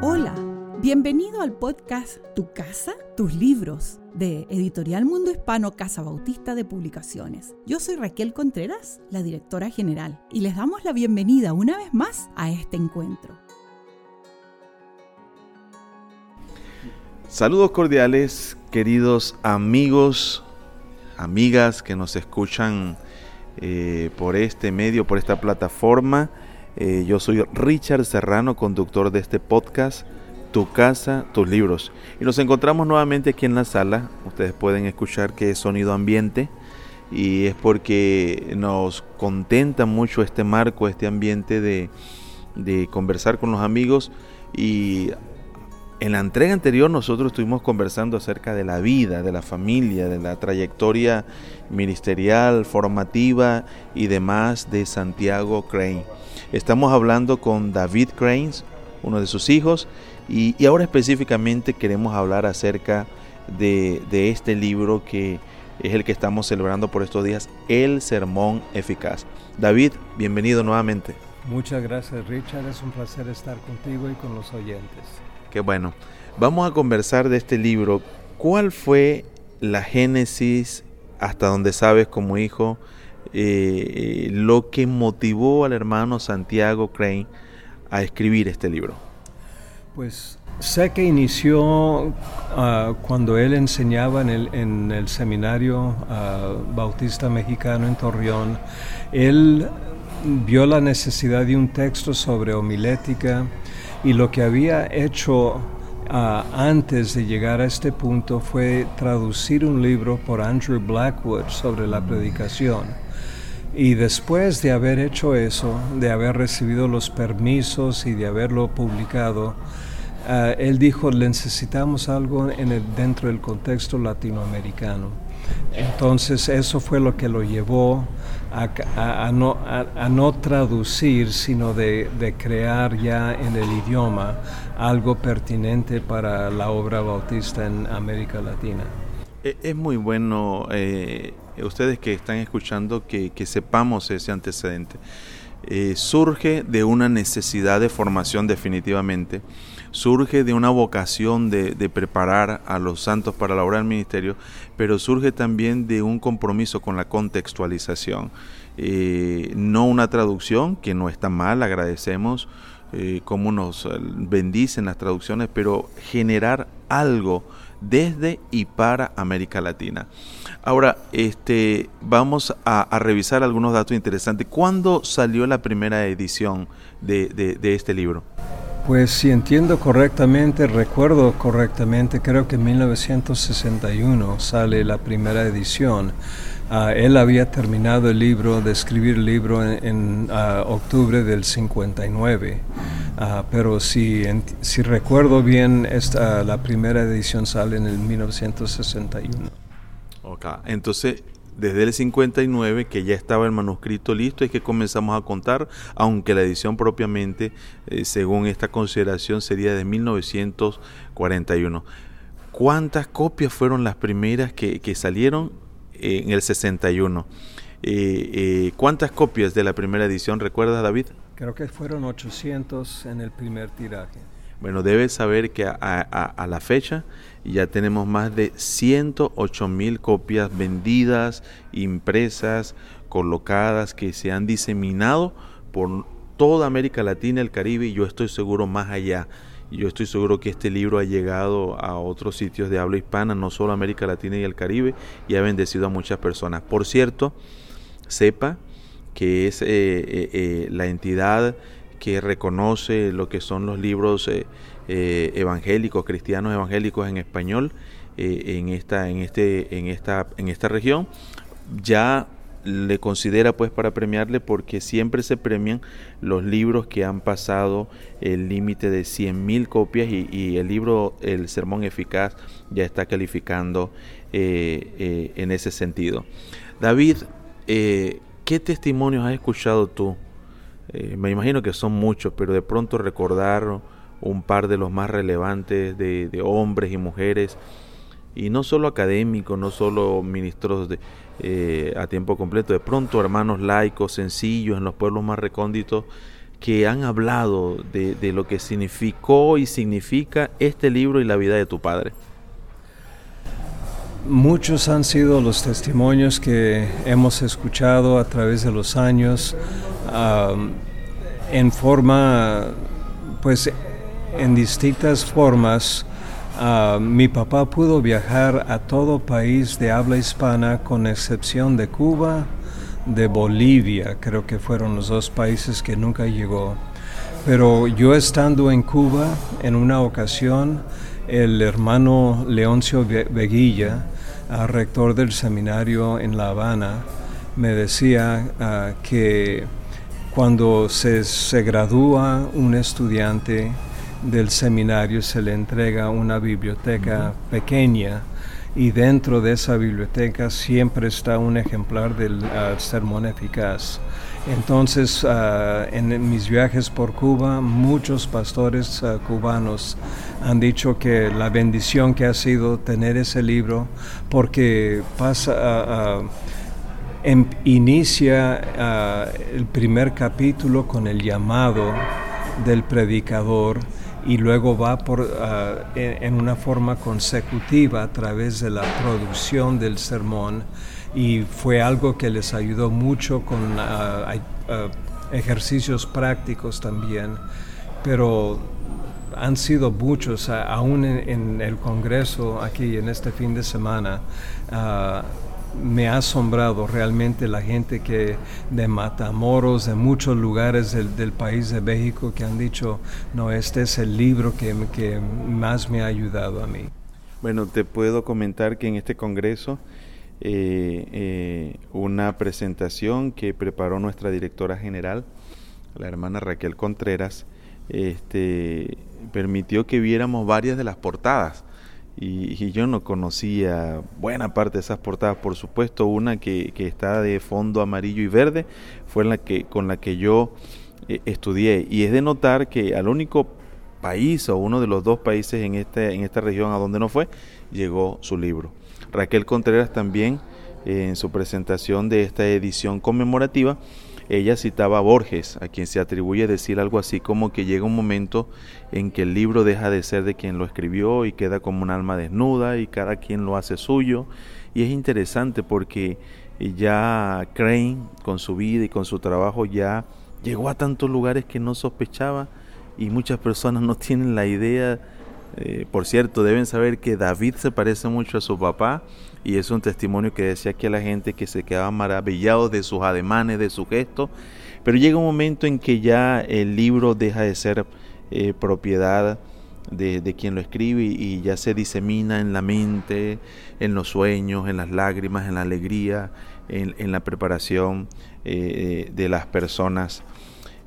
Hola, bienvenido al podcast Tu casa, tus libros de Editorial Mundo Hispano Casa Bautista de Publicaciones. Yo soy Raquel Contreras, la directora general, y les damos la bienvenida una vez más a este encuentro. Saludos cordiales, queridos amigos, amigas que nos escuchan eh, por este medio, por esta plataforma. Eh, yo soy Richard Serrano, conductor de este podcast, Tu casa, tus libros. Y nos encontramos nuevamente aquí en la sala. Ustedes pueden escuchar que es sonido ambiente y es porque nos contenta mucho este marco, este ambiente de, de conversar con los amigos y en la entrega anterior nosotros estuvimos conversando acerca de la vida, de la familia, de la trayectoria ministerial, formativa y demás de Santiago Crane. Estamos hablando con David Cranes, uno de sus hijos, y, ahora específicamente queremos hablar acerca de, de este libro que es el que estamos celebrando por estos días, El Sermón Eficaz. David, bienvenido nuevamente. Muchas gracias Richard, es un placer estar contigo y con los oyentes. Qué bueno. Vamos a conversar de este libro. ¿Cuál fue la génesis, hasta donde sabes como hijo, eh, lo que motivó al hermano Santiago Crane a escribir este libro? Pues sé que inició ah, cuando él enseñaba en el, en el seminario ah, bautista mexicano en Torreón. Él vio la necesidad de un texto sobre homilética y lo que había hecho ah, antes de llegar a este punto fue traducir un libro por Andrew Blackwood sobre la predicación. Y después de haber hecho eso, de haber recibido los permisos y de haberlo publicado, ah, él dijo, necesitamos algo en el, dentro del contexto latinoamericano. Entonces eso fue lo que lo llevó a, no, traducir, sino de, crear ya en el idioma algo pertinente para la obra bautista en América Latina. E, es muy bueno, eh, ustedes que están escuchando, que, sepamos ese antecedente. Eh, surge de una necesidad de formación definitivamente surge de una vocación de, preparar a los santos para la obra del ministerio, pero surge también de un compromiso con la contextualización. Eh, no una traducción, que no está mal, agradecemos eh, cómo nos eh, bendicen las traducciones, pero generar algo desde y para América Latina. Ahora, este, vamos a, revisar algunos datos interesantes. ¿Cuándo salió la primera edición de este libro? Pues si entiendo correctamente, recuerdo correctamente, creo que en 1961 sale la primera edición. Ah, él había terminado el libro, de escribir el libro en, ah, octubre del 59. Ah, pero si, si recuerdo bien, esta, la primera edición sale en el 1961. Ok, entonces desde el 59 que ya estaba el manuscrito listo es que comenzamos a contar, aunque la edición propiamente, eh, según esta consideración, sería de 1941. ¿Cuántas copias fueron las primeras que, salieron en el 61? Eh, eh, ¿Cuántas copias de la primera edición recuerdas, David? Creo que fueron 800 en el primer tiraje. Bueno, debes saber que a, la fecha ya tenemos más de 108 mil copias vendidas, impresas, colocadas, que se han diseminado por toda América Latina, el Caribe y yo estoy seguro más allá. Yo estoy seguro que este libro ha llegado a otros sitios de habla hispana, no solo América Latina y el Caribe, y ha bendecido a muchas personas. Por cierto, sepa que es eh, eh, eh, la entidad que reconoce lo que son los libros eh, eh, evangélicos, cristianos evangélicos en español eh, en, esta, en, este, en, esta, en esta región, ya le considera pues para premiarle porque siempre se premian los libros que han pasado el límite de 100.000 copias y, el libro El Sermón Eficaz ya está calificando en ese sentido. David, ¿qué testimonios has escuchado tú eh, me imagino que son muchos, pero de pronto recordar un par de los más relevantes de, hombres y mujeres, y no solo académicos, no solo ministros de, eh, a tiempo completo, de pronto hermanos laicos, sencillos, en los pueblos más recónditos, que han hablado de, de lo que significó y significa este libro y la vida de tu padre? Muchos han sido los testimonios que hemos escuchado a través de los años en forma, pues en distintas formas. mi papá pudo viajar a todo país de habla hispana con excepción de Cuba, de Bolivia, creo que fueron los dos países que nunca llegó. Pero yo estando en Cuba en una ocasión, el hermano Leoncio Veguilla, rector del seminario en La Habana, me decía ah, que cuando se, se gradúa un estudiante del seminario se le entrega una biblioteca pequeña y dentro de esa biblioteca siempre está un ejemplar del ah, sermón eficaz. Entonces, ah, en mis viajes por Cuba, muchos pastores ah, cubanos han dicho que la bendición que ha sido tener ese libro, porque pasa, em, inicia el primer capítulo con el llamado del predicador y luego va por, en una forma consecutiva a través de la producción del sermón y fue algo que les ayudó mucho con ah, ah, ejercicios prácticos también, pero han sido muchos, ah, aún en, el Congreso aquí en este fin de semana. Me ha asombrado realmente la gente que de Matamoros, de muchos lugares del, país de México que han dicho, no, este es el libro que, más me ha ayudado a mí. Bueno, te puedo comentar que en este Congreso eh, eh, una presentación que preparó nuestra directora general, la hermana Raquel Contreras, este, permitió que viéramos varias de las portadas. Y, yo no conocía buena parte de esas portadas, por supuesto, una que, está de fondo amarillo y verde, fue la que, con la que yo eh, estudié. Y es de notar que al único país o uno de los dos países en, este, en esta región a donde no fue, llegó su libro. Raquel Contreras también en su presentación de esta edición conmemorativa, ella citaba a Borges, a quien se atribuye decir algo así como que llega un momento en que el libro deja de ser de quien lo escribió y queda como un alma desnuda y cada quien lo hace suyo. Y es interesante porque ya Crane con su vida y con su trabajo ya llegó a tantos lugares que no sospechaba y muchas personas no tienen la idea eh, por cierto, deben saber que David se parece mucho a su papá y es un testimonio que decía que a la gente que se quedaba maravillado de sus ademanes, de su gesto, pero llega un momento en que ya el libro deja de ser eh, propiedad de, quien lo escribe y, ya se disemina en la mente, en los sueños, en las lágrimas, en la alegría, en, la preparación eh, de las personas.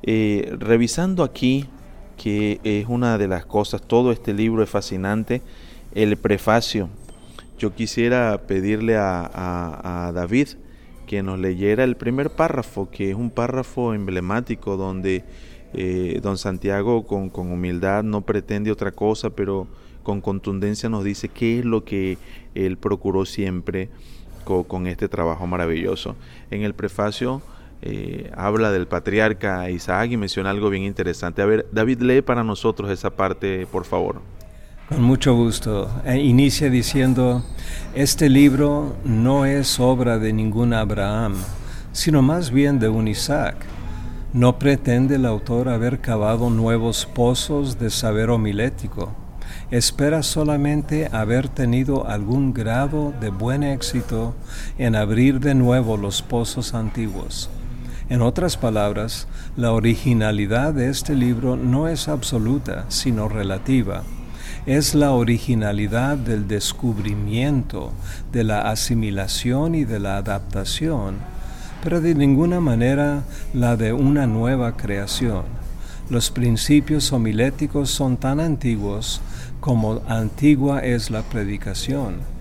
revisando aquí que es una de las cosas, todo este libro es fascinante, el prefacio. Yo quisiera pedirle a, David que nos leyera el primer párrafo, que es un párrafo emblemático donde eh, don Santiago con, humildad no pretende otra cosa, pero con contundencia nos dice qué es lo que él procuró siempre con, con este trabajo maravilloso. En el prefacio eh, habla del patriarca Isaac y menciona algo bien interesante. A ver, David, lee para nosotros esa parte, por favor. Con mucho gusto. E inicia diciendo, este libro no es obra de ningún Abraham, sino más bien de un Isaac. No pretende el autor haber cavado nuevos pozos de saber homilético. Espera solamente haber tenido algún grado de buen éxito en abrir de nuevo los pozos antiguos. En otras palabras, la originalidad de este libro no es absoluta, sino relativa. Es la originalidad del descubrimiento, de la asimilación y de la adaptación, pero de ninguna manera la de una nueva creación. Los principios homiléticos son tan antiguos como antigua es la predicación.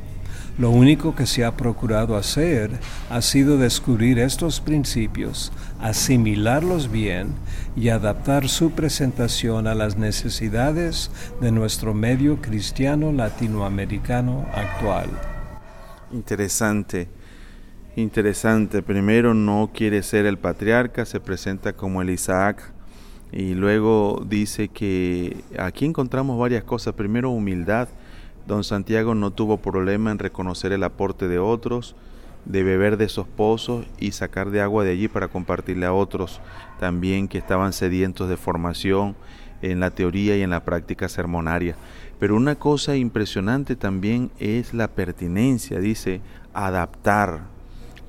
Lo único que se ha procurado hacer ha sido descubrir estos principios, asimilarlos bien y adaptar su presentación a las necesidades de nuestro medio cristiano latinoamericano actual. Interesante, interesante. Primero no quiere ser el patriarca, se presenta como el Isaac Y luego dice que aquí encontramos varias cosas. Primero, humildad. Don Santiago no tuvo problema en reconocer el aporte de otros, de beber de esos pozos y sacar de agua de allí para compartirle a otros también que estaban sedientos de formación en la teoría y en la práctica sermonaria. Pero una cosa impresionante también es la pertinencia, dice, adaptar,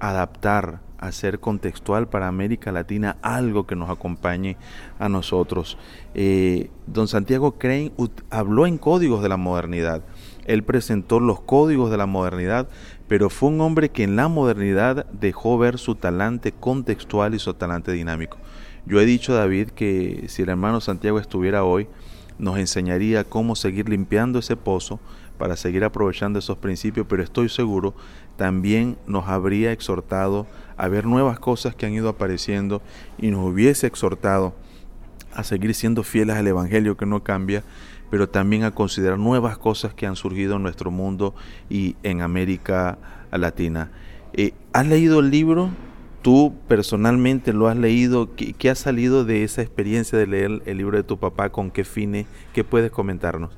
adaptar, hacer contextual para América Latina algo que nos acompañe a nosotros. Eh, don Santiago Crane habló en códigos de la modernidad. Él presentó los códigos de la modernidad, pero fue un hombre que en la modernidad dejó ver su talante contextual y su talante dinámico. Yo he dicho, David, que si el hermano Santiago estuviera hoy, nos enseñaría cómo seguir limpiando ese pozo para seguir aprovechando esos principios, pero estoy seguro también nos habría exhortado a ver nuevas cosas que han ido apareciendo y nos hubiese exhortado a seguir siendo fieles al Evangelio que no cambia, pero también a considerar nuevas cosas que han surgido en nuestro mundo y en América Latina. Eh, ¿Has leído el libro? ¿Tú personalmente lo has leído? ¿Qué, ha salido de esa experiencia de leer el libro de tu papá? ¿Con qué fines? ¿Qué puedes comentarnos?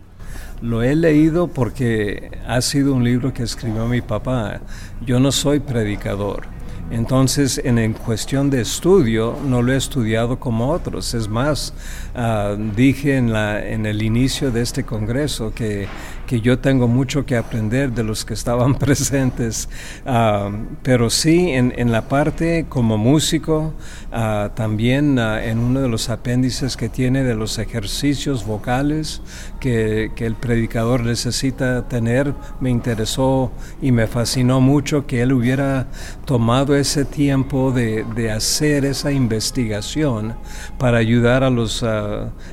Lo he leído porque ha sido un libro que escribió mi papá. Yo no soy predicador. Entonces, en, cuestión de estudio, no lo he estudiado como otros. Es más, ah, dije en, la, en el inicio de este congreso que que yo tengo mucho que aprender de los que estaban presentes, ah, pero sí en, en, la parte como músico, ah, también ah, en uno de los apéndices que tiene de los ejercicios vocales que, que, el predicador necesita tener, me interesó y me fascinó mucho que él hubiera tomado ese tiempo de, de hacer esa investigación para ayudar a los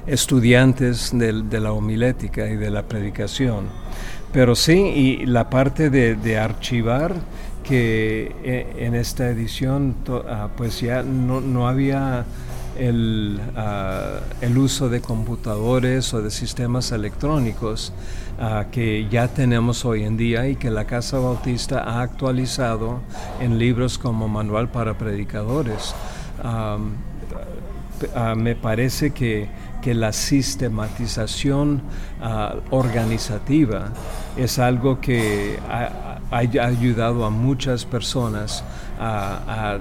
estudiantes de, de la homilética y de la predicación. Pero sí, y la parte de, archivar, que eh, en esta edición ah, pues ya no, había el, ah, el, uso de computadores o de sistemas electrónicos ah, que ya tenemos hoy en día y que la Casa Bautista ha actualizado en libros como Manual para Predicadores. me parece que que la sistematización ah, organizativa es algo que ha, ayudado a muchas personas a,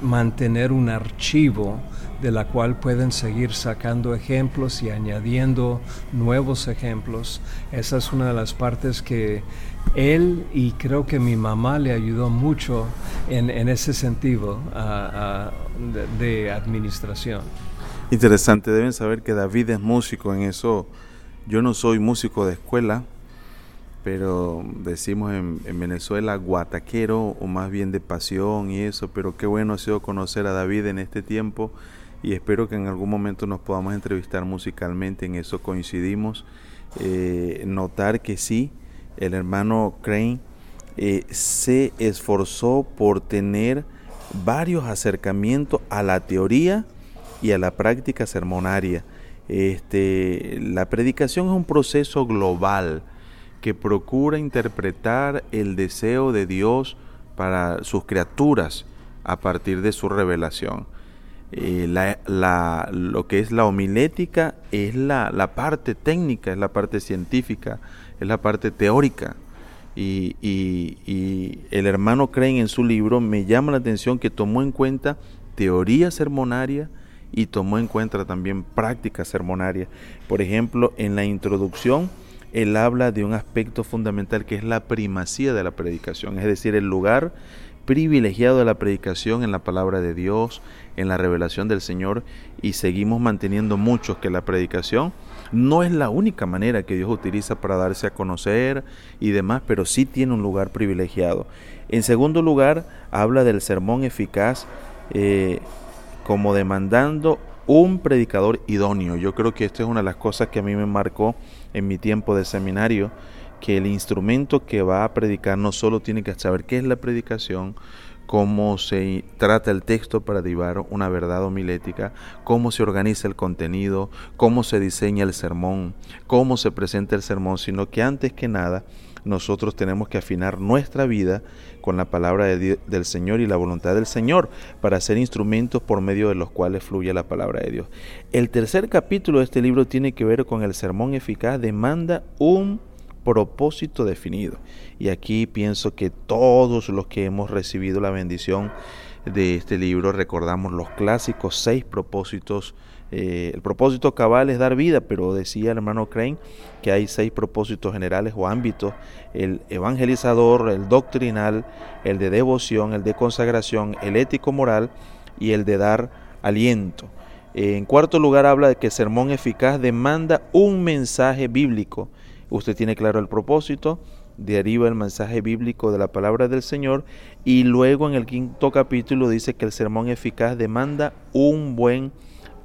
mantener un archivo de la cual pueden seguir sacando ejemplos y añadiendo nuevos ejemplos. Esa es una de las partes que él y creo que mi mamá le ayudó mucho en, ese sentido de administración. Interesante, deben saber que David es músico en eso. Yo no soy músico de escuela, pero decimos en, Venezuela guataquero o más bien de pasión y eso, pero qué bueno ha sido conocer a David en este tiempo y espero que en algún momento nos podamos entrevistar musicalmente, en eso coincidimos. Eh, notar que sí, el hermano Crane eh, se esforzó por tener varios acercamientos a la teoría y a la práctica sermonaria. Este, la predicación es un proceso global que procura interpretar el deseo de Dios para sus criaturas a partir de su revelación. Eh, lo que es la homilética es la, parte técnica, es la parte científica, es la parte teórica. Y, y, y el hermano Crane en su libro me llama la atención que tomó en cuenta teoría sermonaria, y tomó en cuenta también prácticas sermonarias. Por ejemplo, en la introducción, él habla de un aspecto fundamental que es la primacía de la predicación, es decir, el lugar privilegiado de la predicación en la palabra de Dios, en la revelación del Señor, y seguimos manteniendo muchos que la predicación no es la única manera que Dios utiliza para darse a conocer y demás, pero sí tiene un lugar privilegiado. En segundo lugar, habla del sermón eficaz eh, como demandando un predicador idóneo. Yo creo que esto es una de las cosas que a mí me marcó en mi tiempo de seminario, que el instrumento que va a predicar no solo tiene que saber qué es la predicación, cómo se trata el texto para derivar una verdad homilética, cómo se organiza el contenido, cómo se diseña el sermón, cómo se presenta el sermón, sino que antes que nada nosotros tenemos que afinar nuestra vida con la palabra del Señor y la voluntad del Señor para ser instrumentos por medio de los cuales fluye la palabra de Dios. El tercer capítulo de este libro tiene que ver con el sermón eficaz, demanda un propósito definido. Y aquí pienso que todos los que hemos recibido la bendición de este libro recordamos los clásicos seis propósitos eh, el propósito cabal es dar vida, pero decía el hermano Crane que hay seis propósitos generales o ámbitos, el evangelizador, el doctrinal, el de devoción, el de consagración, el ético-moral y el de dar aliento. En cuarto lugar habla de que el sermón eficaz demanda un mensaje bíblico. Usted tiene claro el propósito, deriva el mensaje bíblico de la palabra del Señor y luego en el quinto capítulo dice que el sermón eficaz demanda un buen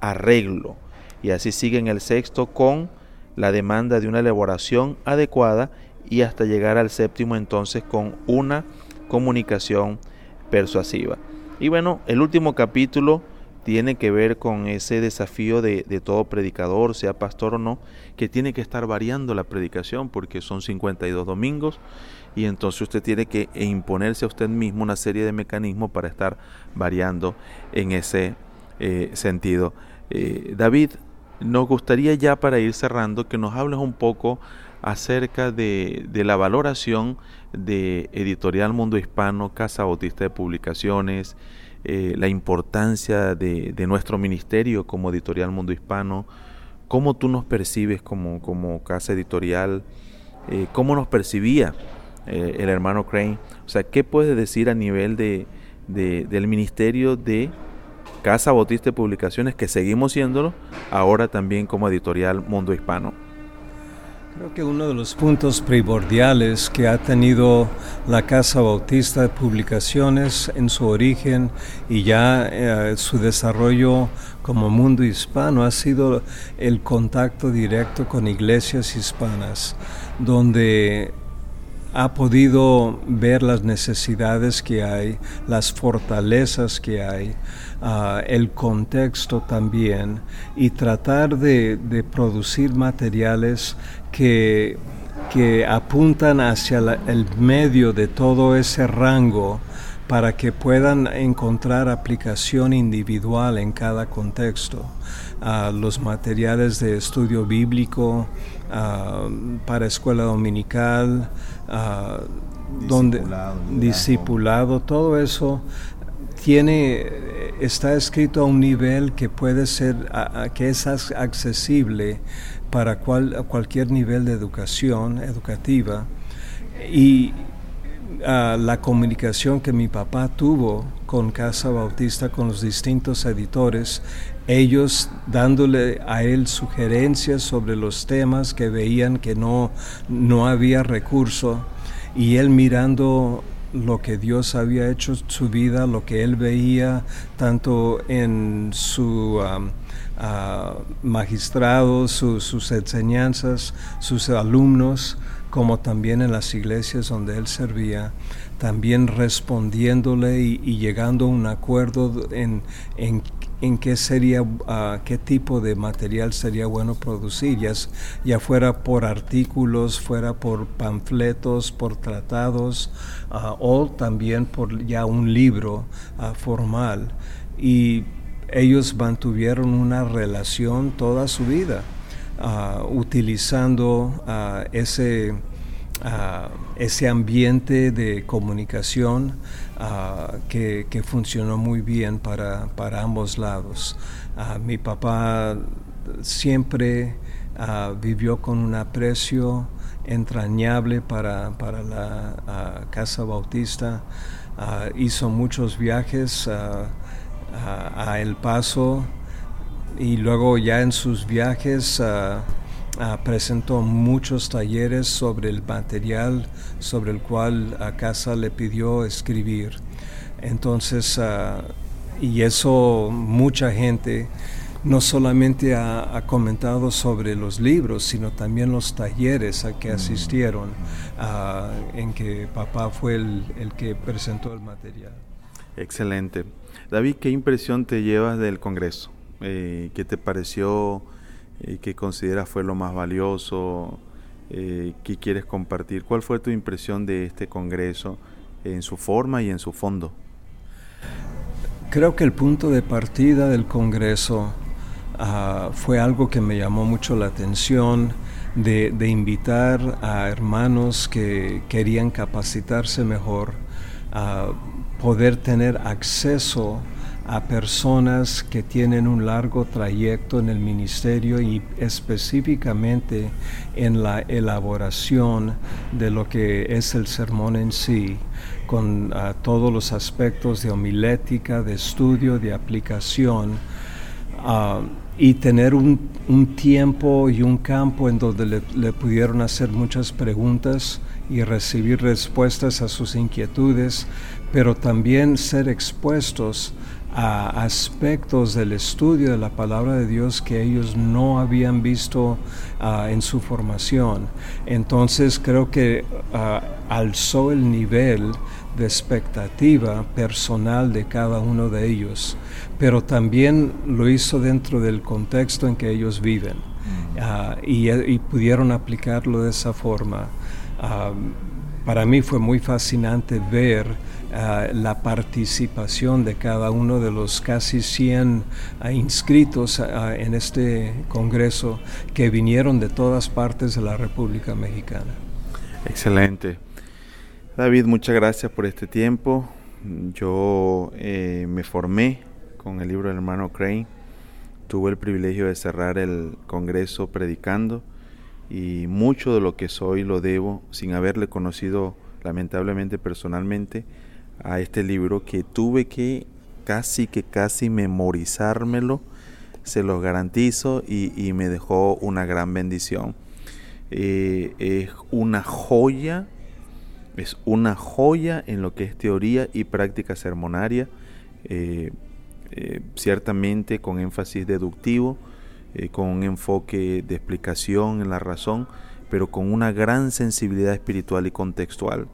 arreglo. Y así sigue en el sexto con la demanda de una elaboración adecuada y hasta llegar al séptimo entonces con una comunicación persuasiva. Y bueno, el último capítulo tiene que ver con ese desafío de, de, todo predicador, sea pastor o no, que tiene que estar variando la predicación porque son 52 domingos y entonces usted tiene que imponerse a usted mismo una serie de mecanismos para estar variando en ese eh, sentido. Eh, David, nos gustaría ya para ir cerrando que nos hables un poco acerca de, la valoración de Editorial Mundo Hispano, Casa Bautista de Publicaciones, eh, la importancia de, nuestro ministerio como Editorial Mundo Hispano, cómo tú nos percibes como, como casa editorial, cómo nos percibía el hermano Crane, o sea, ¿qué puedes decir a nivel de, del ministerio de Casa Bautista de Publicaciones, que seguimos siéndolo, ahora también como editorial Mundo Hispano. Creo que uno de los puntos primordiales que ha tenido la Casa Bautista de Publicaciones en su origen y ya eh, su desarrollo como mundo hispano ha sido el contacto directo con iglesias hispanas, donde ha podido ver las necesidades que hay, las fortalezas que hay, ah, el contexto también y tratar de, producir materiales que, que apuntan hacia el medio de todo ese rango para que puedan encontrar aplicación individual en cada contexto. Ah, los materiales de estudio bíblico ah, para escuela dominical, uh, donde discipulado, todo eso tiene está escrito a un nivel que puede ser que es accesible para cual, cualquier nivel de educación educativa. Y la comunicación que mi papá tuvo con Casa Bautista, con los distintos editores, ellos dándole a él sugerencias sobre los temas que veían que no, no había recurso y él mirando lo que Dios había hecho en su vida, lo que él veía tanto en su um, uh, magistrado, sus enseñanzas, sus alumnos, como también en las iglesias donde él servía, también respondiéndole y, llegando a un acuerdo en, en, en qué sería, uh, qué tipo de material sería bueno producir, ya, ya, fuera por artículos, fuera por panfletos, por tratados, uh, o también por ya un libro uh, formal. Y ellos mantuvieron una relación toda su vida, utilizando ese ese ambiente de comunicación que, funcionó muy bien para, ambos lados. mi papá siempre vivió con un aprecio entrañable para, la Casa Bautista, hizo muchos viajes a El Paso y luego ya en sus viajes Ah, presentó muchos talleres sobre el material sobre el cual a casa le pidió escribir. Entonces, ah, y eso mucha gente no solamente ha, comentado sobre los libros, sino también los talleres a que mm. asistieron, ah, en que papá fue el, el que presentó el material. Excelente. David, ¿qué impresión te llevas del Congreso? Eh, ¿Qué te pareció? Eh, ¿Qué consideras fue lo más valioso? Eh, ¿Qué quieres compartir? ¿Cuál fue tu impresión de este Congreso en su forma y en su fondo? Creo que el punto de partida del Congreso ah, fue algo que me llamó mucho la atención de, de, invitar a hermanos que querían capacitarse mejor a poder tener acceso a personas que tienen un largo trayecto en el ministerio y específicamente en la elaboración de lo que es el sermón en sí, con ah, todos los aspectos de homilética, de estudio, de aplicación. Ah, y tener un, tiempo y un campo en donde le, le, pudieron hacer muchas preguntas y recibir respuestas a sus inquietudes, pero también ser expuestos a aspectos del estudio de la palabra de Dios que ellos no habían visto uh, en su formación. Entonces creo que uh, alzó el nivel de expectativa personal de cada uno de ellos, pero también lo hizo dentro del contexto en que ellos viven uh, y, y, pudieron aplicarlo de esa forma. Para mí fue muy fascinante ver uh, la participación de cada uno de los casi 100 uh, inscritos uh, en este Congreso que vinieron de todas partes de la República Mexicana. Excelente. David, muchas gracias por este tiempo. Yo eh, me formé con el libro del hermano Crane. Tuve el privilegio de cerrar el Congreso predicando y mucho de lo que soy lo debo sin haberle conocido lamentablemente personalmente a este libro que tuve que casi que casi memorizármelo, se los garantizo y, me dejó una gran bendición. Eh, es una joya, es una joya en lo que es teoría y práctica sermonaria, eh, eh, ciertamente con énfasis deductivo, con un enfoque de explicación en la razón, pero con una gran sensibilidad espiritual y contextual.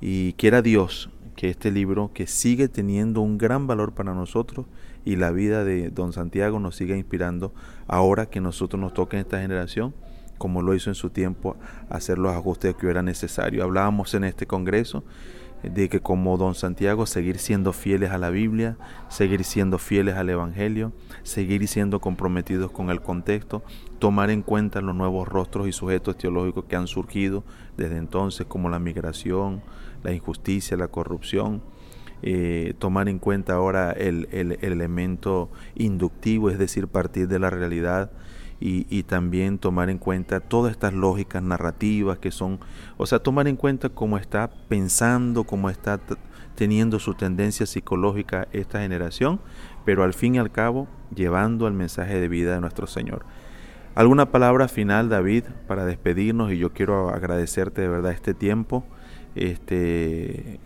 Y quiera Dios que este libro, que sigue teniendo un gran valor para nosotros y la vida de don Santiago nos siga inspirando ahora que nosotros nos toca en esta generación, como lo hizo en su tiempo, hacer los ajustes que era necesario. Hablábamos en este congreso de que como don Santiago seguir siendo fieles a la Biblia, seguir siendo fieles al Evangelio, seguir siendo comprometidos con el contexto, tomar en cuenta los nuevos rostros y sujetos teológicos que han surgido desde entonces, como la migración, la injusticia, la corrupción, eh, tomar en cuenta ahora el, elemento inductivo, es decir, partir de la realidad y, también tomar en cuenta todas estas lógicas narrativas que son, o sea, tomar en cuenta cómo está pensando, cómo está teniendo su tendencia psicológica esta generación, pero al fin y al cabo llevando el mensaje de vida de nuestro Señor. ¿Alguna palabra final, David, para despedirnos? Y yo quiero agradecerte de verdad este tiempo este,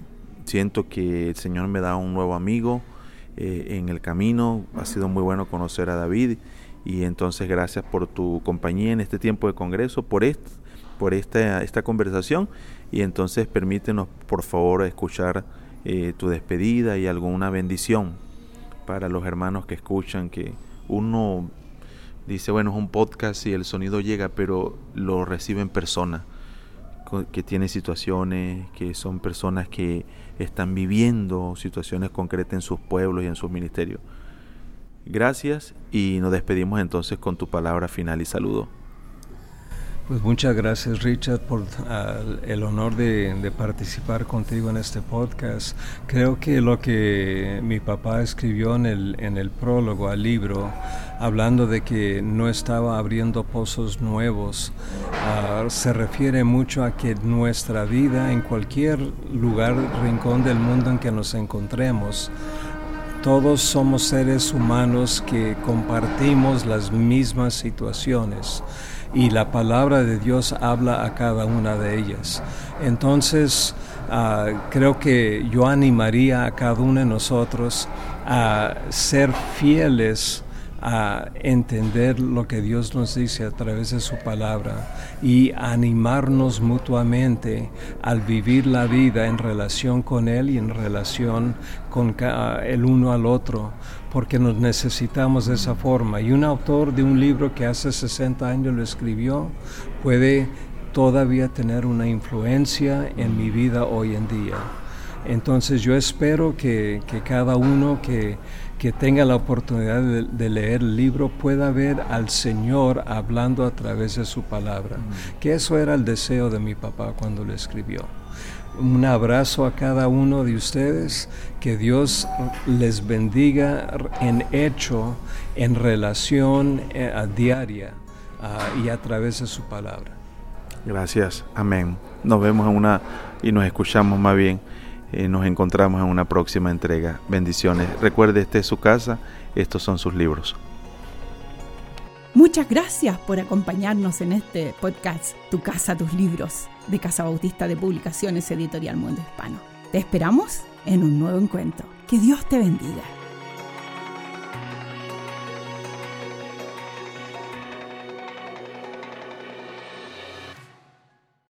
siento que el Señor me da un nuevo amigo eh, en el camino. Ha sido muy bueno conocer a David y entonces gracias por tu compañía en este tiempo de congreso, por, por esta, esta conversación y entonces permítenos por favor escuchar eh, tu despedida y alguna bendición para los hermanos que escuchan, que uno dice, bueno, es un podcast y el sonido llega, pero lo recibe en persona que tiene situaciones, que son personas que están viviendo situaciones concretas en sus pueblos y en sus ministerios. Gracias y nos despedimos entonces con tu palabra final y saludo. Pues muchas gracias Richard por ah, el honor de, participar contigo en este podcast. Creo que lo que mi papá escribió en el, en el prólogo al libro, hablando de que no estaba abriendo pozos nuevos, ah, se refiere mucho a que nuestra vida en cualquier lugar, rincón del mundo en que nos encontremos, todos somos seres humanos que compartimos las mismas situaciones y la palabra de Dios habla a cada una de ellas. Entonces, ah, creo que yo animaría a cada uno de nosotros a ser fieles a entender lo que Dios nos dice a través de su palabra y animarnos mutuamente al vivir la vida en relación con Él y en relación con el uno al otro, porque nos necesitamos de esa forma. Y un autor de un libro que hace 60 años lo escribió puede todavía tener una influencia en mi vida hoy en día. Entonces yo espero que, cada uno que, tenga la oportunidad de, leer el libro pueda ver al Señor hablando a través de su palabra, que eso era el deseo de mi papá cuando lo escribió. Un abrazo a cada uno de ustedes, que Dios les bendiga en hecho, en relación eh, diaria ah, y a través de su palabra. Gracias, amén. Nos vemos en una y nos escuchamos más bien eh, nos encontramos en una próxima entrega. Bendiciones. Recuerde, este es su casa, estos son sus libros. Muchas gracias por acompañarnos en este podcast Tu casa, tus libros de Casa Bautista de Publicaciones Editorial Mundo Hispano. Te esperamos en un nuevo encuentro. Que Dios te bendiga.